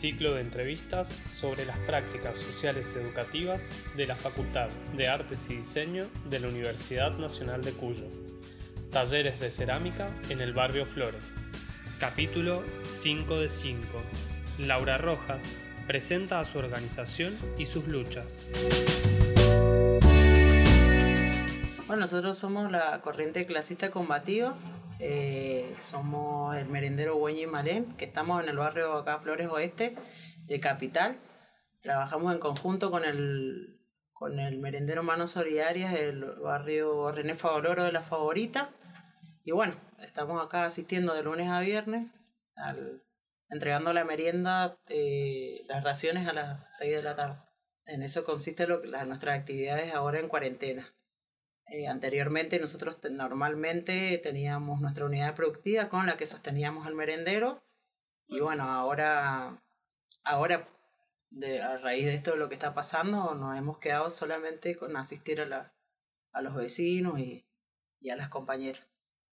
ciclo de entrevistas sobre las prácticas sociales educativas de la Facultad de Artes y Diseño de la Universidad Nacional de Cuyo. Talleres de cerámica en el barrio Flores. Capítulo 5 de 5. Laura Rojas presenta a su organización y sus luchas. Bueno, nosotros somos la corriente clasista combativa eh, somos el merendero Güeño y Malén, que estamos en el barrio acá Flores Oeste de Capital. Trabajamos en conjunto con el, con el merendero Manos Solidarias, el barrio René Favoloro de La Favorita. Y bueno, estamos acá asistiendo de lunes a viernes, entregando la merienda, eh, las raciones a las 6 de la tarde. En eso consiste lo, nuestras actividades ahora en cuarentena. Eh, anteriormente nosotros normalmente teníamos nuestra unidad productiva con la que sosteníamos el merendero y bueno, ahora, ahora de, a raíz de esto de lo que está pasando nos hemos quedado solamente con asistir a, la, a los vecinos y, y a las compañeras.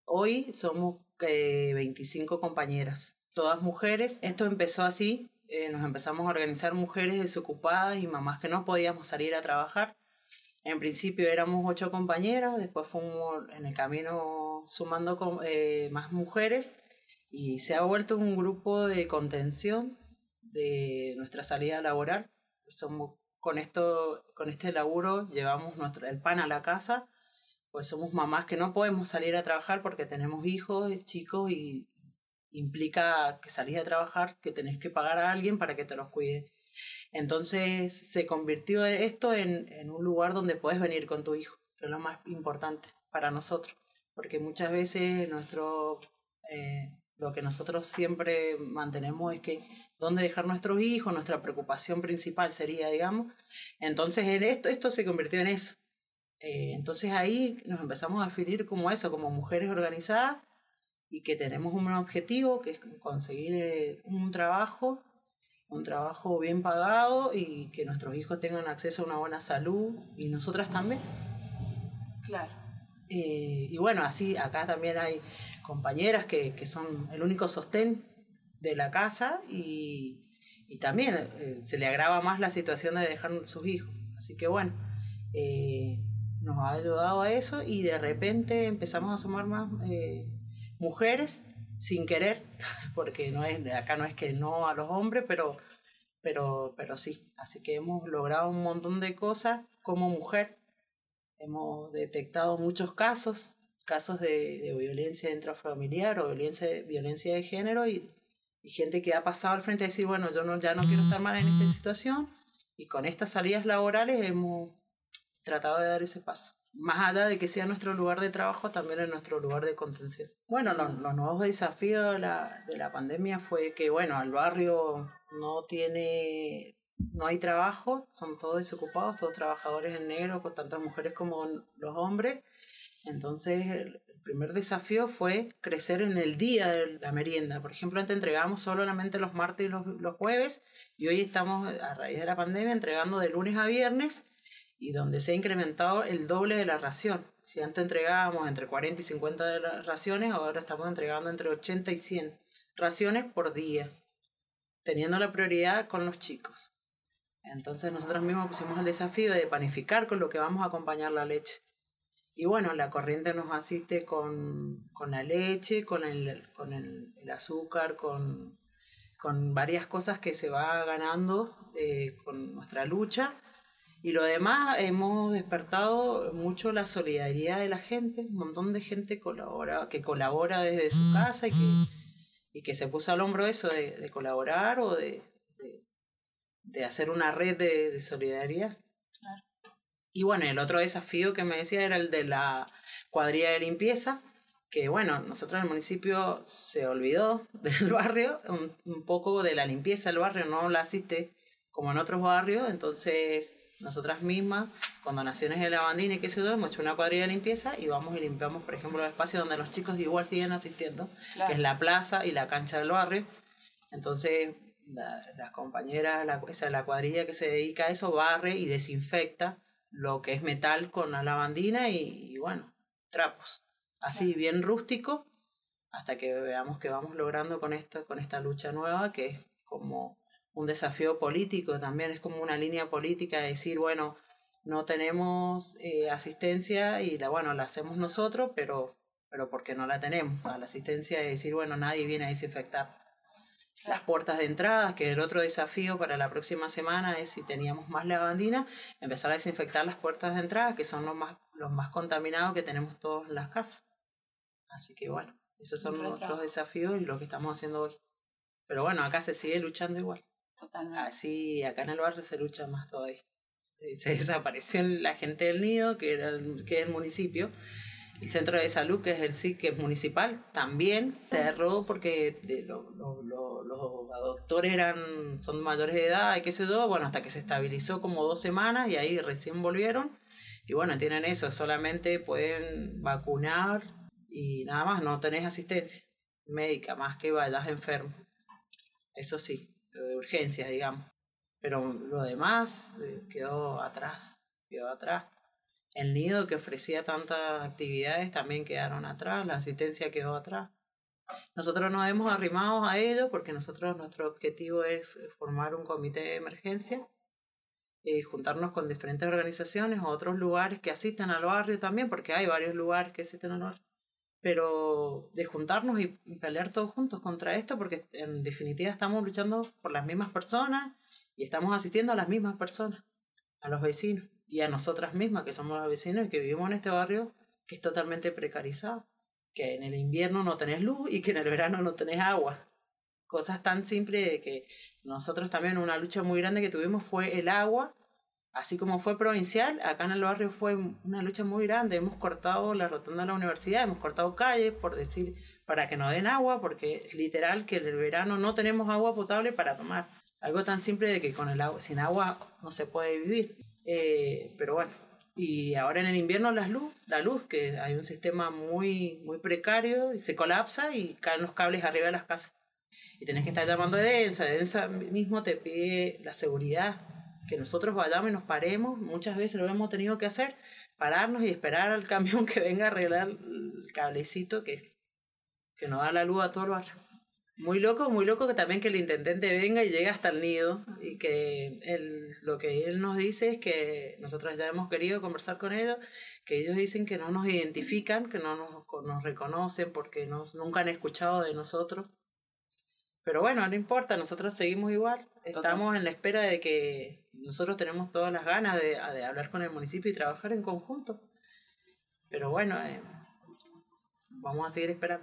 Hoy somos 25 eh, compañeras, todas mujeres. Esto empezó así, eh, nos empezamos a organizar mujeres desocupadas y mamás que no podíamos salir a trabajar en principio éramos ocho compañeras, después fuimos en el camino sumando eh, más mujeres y se ha vuelto un grupo de contención de nuestra salida laboral. Somos con esto, con este laburo llevamos nuestro, el pan a la casa, pues somos mamás que no podemos salir a trabajar porque tenemos hijos, chicos y implica que salís a trabajar, que tenés que pagar a alguien para que te los cuide. Entonces se convirtió esto en, un lugar donde puedes venir con tu hijo, que es lo más importante para nosotros, porque muchas veces nuestro, eh, lo que nosotros siempre mantenemos es que dónde dejar nuestros hijos, nuestra preocupación principal sería, digamos, entonces en esto, esto se convirtió en eso. Eh, entonces ahí nos empezamos a definir como eso, como mujeres organizadas y que tenemos un objetivo que es conseguir eh, un trabajo un trabajo bien pagado y que nuestros hijos tengan acceso a una buena salud y nosotras también. Claro. Eh, y bueno, así acá también hay compañeras que, que, son el único sostén de la casa y, y también eh, se le agrava más la situación de dejar sus hijos. Así que bueno, eh, nos ha ayudado a eso y de repente empezamos a sumar más mujeres sin querer, porque no es, acá no es que no a los hombres, pero, pero, pero sí. Así que hemos logrado un montón de cosas como mujer. Hemos detectado muchos casos, casos de, de violencia intrafamiliar o violencia, violencia de género y, y, gente que ha pasado al frente a decir, bueno, yo no, ya no quiero estar mal en esta situación y con estas salidas laborales hemos tratado de dar ese paso más allá de que sea nuestro lugar de trabajo, también es nuestro lugar de contención. Bueno, los, nuevos desafíos de la, de la pandemia fue que, bueno, el barrio no tiene, no hay trabajo, son todos desocupados, todos trabajadores en negro, con tantas mujeres como los hombres. Entonces, el primer desafío fue crecer en el día de la merienda. Por ejemplo, antes entregábamos solamente los martes y los, los jueves, y hoy estamos, a raíz de la pandemia, entregando de lunes a viernes y donde se ha incrementado el doble de la ración. Si antes entregábamos entre 40 y 50 de las raciones, ahora estamos entregando entre 80 y 100 raciones por día, teniendo la prioridad con los chicos. Entonces nosotros mismos pusimos el desafío de panificar con lo que vamos a acompañar la leche. Y bueno, la corriente nos asiste con, con la leche, con el, con el, azúcar, con, con, varias cosas que se va ganando eh, con nuestra lucha y lo demás, hemos despertado mucho la solidaridad de la gente, un montón de gente colabora, que colabora desde su casa y que, y que se puso al hombro eso de, colaborar o de, de, hacer una red de, solidaridad. Y bueno, el otro desafío que me decía era el de la cuadrilla de limpieza, que bueno, nosotros en el municipio se olvidó del barrio, un, un poco de la limpieza del barrio, no la asiste como en otros barrios, entonces nosotras mismas, con donaciones de lavandina y qué sé yo, hemos hecho una cuadrilla de limpieza y vamos y limpiamos, por ejemplo, los espacios donde los chicos igual siguen asistiendo, que es la plaza y la cancha del barrio. Entonces, las compañeras, la, esa, la cuadrilla que se dedica a eso, barre y desinfecta lo que es metal con la lavandina y, bueno, trapos. Así, bien rústico, hasta que veamos que vamos logrando con, esto, con esta lucha nueva, que es como un desafío político, también es como una línea política de decir, bueno, no tenemos eh, asistencia y la, bueno, la hacemos nosotros, pero, pero porque no la tenemos. la asistencia de decir, bueno, nadie viene a desinfectar las puertas de entrada, que el otro desafío para la próxima semana es si teníamos más lavandina, empezar a desinfectar las puertas de entrada, que son los más, los más contaminados que tenemos todos en las casas. Así que bueno, esos son nuestros desafíos y lo que estamos haciendo hoy. Pero bueno, acá se sigue luchando igual. Totalmente. Así, acá en el barrio se lucha más todavía. Eh, se desapareció la gente del nido, que, era el, que es el municipio, y centro de salud, que es el SIC, que es municipal, también cerró porque los doctores eran, son mayores de edad y qué sé yo, bueno, hasta que se estabilizó como dos semanas y ahí recién volvieron. Y bueno, tienen eso, solamente pueden vacunar y nada más, no tenés asistencia médica, más que vayas enfermo. Eso sí, de urgencias, digamos. Pero lo demás eh, quedó atrás, quedó atrás. El nido que ofrecía tantas actividades también quedaron atrás, la asistencia quedó atrás. Nosotros nos hemos arrimado a ello porque nosotros nuestro objetivo es formar un comité de emergencia y juntarnos con diferentes organizaciones o otros lugares que asistan al barrio también, porque hay varios lugares que asisten al barrio pero de juntarnos y pelear todos juntos contra esto, porque en definitiva estamos luchando por las mismas personas y estamos asistiendo a las mismas personas, a los vecinos y a nosotras mismas, que somos los vecinos y que vivimos en este barrio que es totalmente precarizado, que en el invierno no tenés luz y que en el verano no tenés agua. Cosas tan simples de que nosotros también una lucha muy grande que tuvimos fue el agua así como fue provincial, acá en el barrio fue una lucha muy grande. Hemos cortado la rotonda de la universidad, hemos cortado calles, por decir, para que no den agua, porque es literal que en el verano no tenemos agua potable para tomar. Algo tan simple de que con el agua, sin agua no se puede vivir. Eh, pero bueno, y ahora en el invierno la luz, la luz, que hay un sistema muy, muy precario y se colapsa y caen los cables arriba de las casas. Y tenés que estar llamando a Densa, Densa mismo te pide la seguridad que nosotros vayamos y nos paremos, muchas veces lo hemos tenido que hacer, pararnos y esperar al camión que venga a arreglar el cablecito que, que nos da la luz a todo el barrio. Muy loco, muy loco que también que el intendente venga y llegue hasta el nido y que él, lo que él nos dice es que nosotros ya hemos querido conversar con ellos, que ellos dicen que no nos identifican, que no nos, nos reconocen porque nos, nunca han escuchado de nosotros pero bueno, no importa, nosotros seguimos igual. Estamos en la espera de que nosotros tenemos todas las ganas de, hablar con el municipio y trabajar en conjunto. Pero bueno, eh, vamos a seguir esperando.